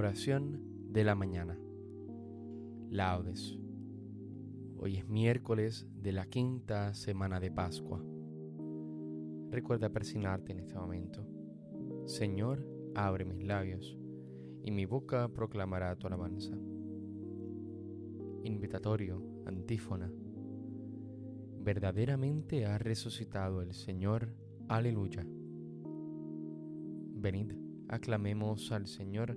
Oración de la mañana. Laudes. Hoy es miércoles de la quinta semana de Pascua. Recuerda persignarte en este momento. Señor, abre mis labios, y mi boca proclamará tu alabanza. Invitatorio, antífona. Verdaderamente ha resucitado el Señor. Aleluya. Venid, aclamemos al Señor,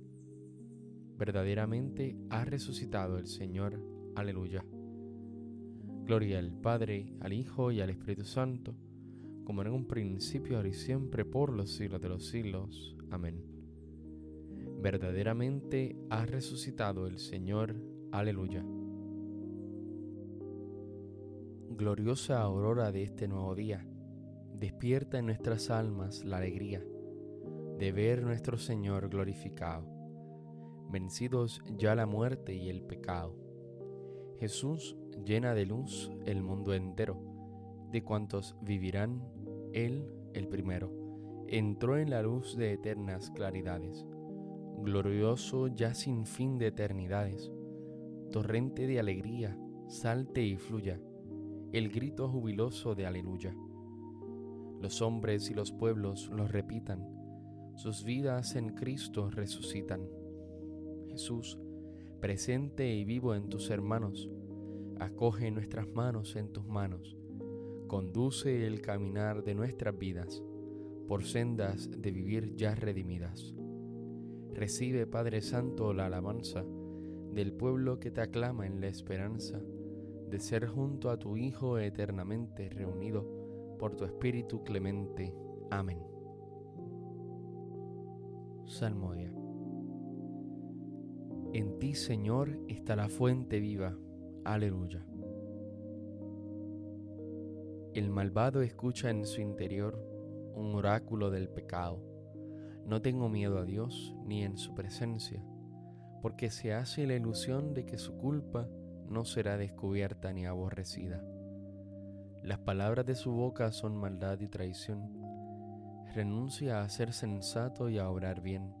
Verdaderamente ha resucitado el Señor. Aleluya. Gloria al Padre, al Hijo y al Espíritu Santo, como en un principio, ahora y siempre, por los siglos de los siglos. Amén. Verdaderamente ha resucitado el Señor. Aleluya. Gloriosa aurora de este nuevo día, despierta en nuestras almas la alegría de ver nuestro Señor glorificado, vencidos ya la muerte y el pecado. Jesús llena de luz el mundo entero, de cuantos vivirán, Él el primero, entró en la luz de eternas claridades, glorioso ya sin fin de eternidades, torrente de alegría, salte y fluya, el grito jubiloso de aleluya. Los hombres y los pueblos lo repitan, sus vidas en Cristo resucitan. Jesús, presente y vivo en tus hermanos, acoge nuestras manos en tus manos, conduce el caminar de nuestras vidas por sendas de vivir ya redimidas. Recibe, Padre Santo, la alabanza del pueblo que te aclama en la esperanza de ser junto a tu Hijo eternamente reunido por tu Espíritu clemente. Amén. Salmodia. En ti, Señor, está la fuente viva. Aleluya. El malvado escucha en su interior un oráculo del pecado. No tengo miedo a Dios ni en su presencia, porque se hace la ilusión de que su culpa no será descubierta ni aborrecida. Las palabras de su boca son maldad y traición renuncia a ser sensato y a obrar bien.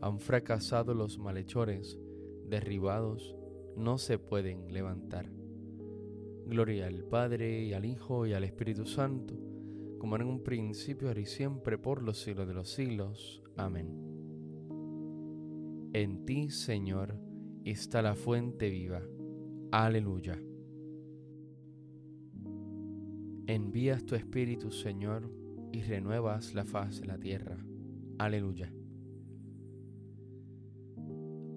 Han fracasado los malhechores, derribados, no se pueden levantar. Gloria al Padre y al Hijo y al Espíritu Santo, como en un principio, ahora y siempre, por los siglos de los siglos. Amén. En ti, Señor, está la fuente viva. Aleluya. Envías tu Espíritu, Señor, y renuevas la faz de la tierra. Aleluya.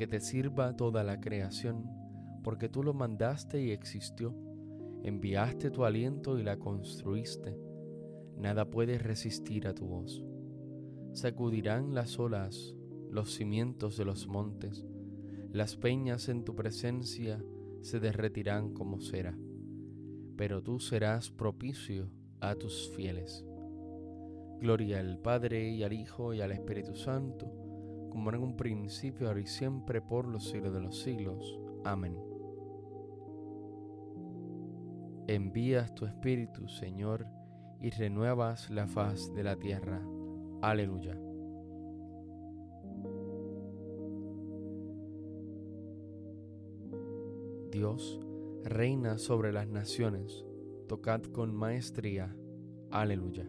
que te sirva toda la creación, porque tú lo mandaste y existió, enviaste tu aliento y la construiste. Nada puede resistir a tu voz. Sacudirán las olas, los cimientos de los montes, las peñas en tu presencia se derretirán como cera, pero tú serás propicio a tus fieles. Gloria al Padre y al Hijo y al Espíritu Santo, como en un principio, ahora y siempre, por los siglos de los siglos. Amén. Envías tu Espíritu, Señor, y renuevas la faz de la tierra. Aleluya. Dios reina sobre las naciones, tocad con maestría. Aleluya.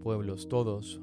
Pueblos todos,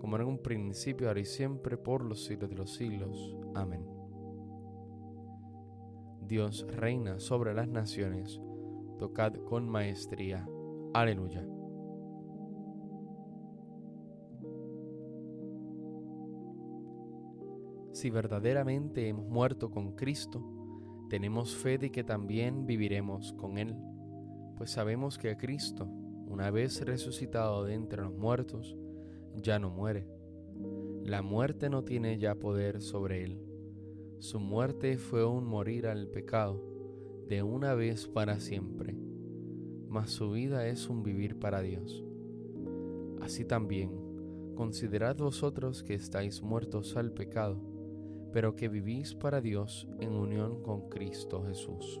como en un principio, ahora y siempre, por los siglos de los siglos. Amén. Dios reina sobre las naciones, tocad con maestría. Aleluya. Si verdaderamente hemos muerto con Cristo, tenemos fe de que también viviremos con Él, pues sabemos que Cristo, una vez resucitado de entre los muertos, ya no muere. La muerte no tiene ya poder sobre él. Su muerte fue un morir al pecado, de una vez para siempre, mas su vida es un vivir para Dios. Así también, considerad vosotros que estáis muertos al pecado, pero que vivís para Dios en unión con Cristo Jesús.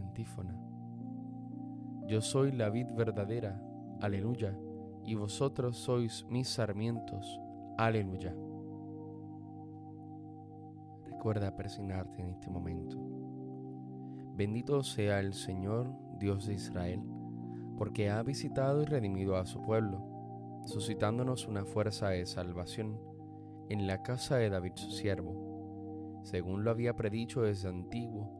Antífona. Yo soy la vid verdadera, aleluya, y vosotros sois mis sarmientos, aleluya. Recuerda persignarte en este momento. Bendito sea el Señor, Dios de Israel, porque ha visitado y redimido a su pueblo, suscitándonos una fuerza de salvación en la casa de David su siervo, según lo había predicho desde antiguo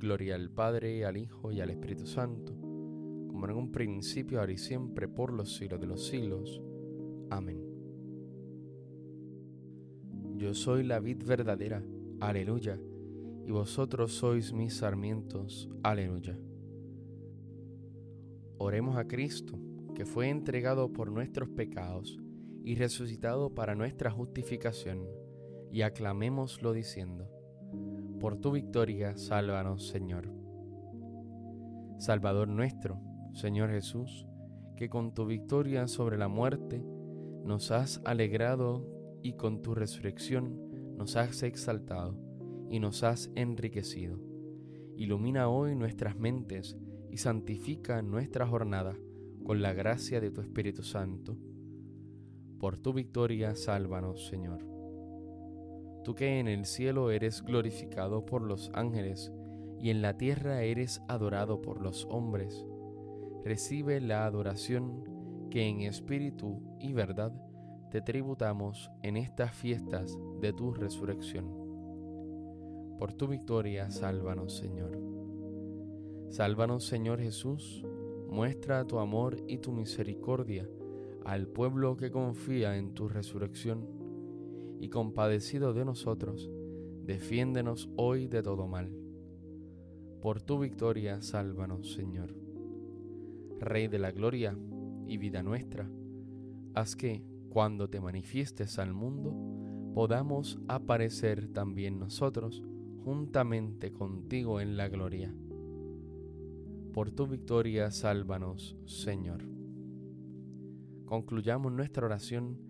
Gloria al Padre, al Hijo y al Espíritu Santo, como en un principio, ahora y siempre, por los siglos de los siglos. Amén. Yo soy la vid verdadera, aleluya, y vosotros sois mis sarmientos, aleluya. Oremos a Cristo, que fue entregado por nuestros pecados y resucitado para nuestra justificación, y aclamémoslo diciendo, por tu victoria, sálvanos, Señor. Salvador nuestro, Señor Jesús, que con tu victoria sobre la muerte nos has alegrado y con tu resurrección nos has exaltado y nos has enriquecido. Ilumina hoy nuestras mentes y santifica nuestra jornada con la gracia de tu Espíritu Santo. Por tu victoria, sálvanos, Señor tú que en el cielo eres glorificado por los ángeles y en la tierra eres adorado por los hombres, recibe la adoración que en espíritu y verdad te tributamos en estas fiestas de tu resurrección. Por tu victoria, sálvanos, Señor. Sálvanos, Señor Jesús, muestra tu amor y tu misericordia al pueblo que confía en tu resurrección y compadecido de nosotros, defiéndenos hoy de todo mal. Por tu victoria, sálvanos, Señor. Rey de la gloria y vida nuestra, haz que, cuando te manifiestes al mundo, podamos aparecer también nosotros juntamente contigo en la gloria. Por tu victoria, sálvanos, Señor. Concluyamos nuestra oración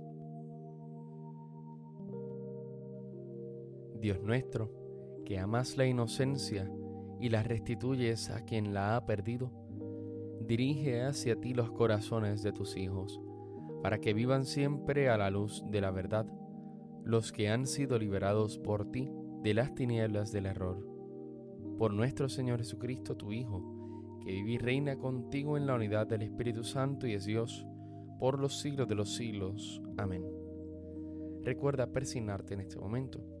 Dios nuestro, que amas la inocencia y la restituyes a quien la ha perdido, dirige hacia ti los corazones de tus hijos, para que vivan siempre a la luz de la verdad, los que han sido liberados por ti de las tinieblas del error. Por nuestro Señor Jesucristo, tu Hijo, que vive y reina contigo en la unidad del Espíritu Santo y es Dios, por los siglos de los siglos. Amén. Recuerda persignarte en este momento.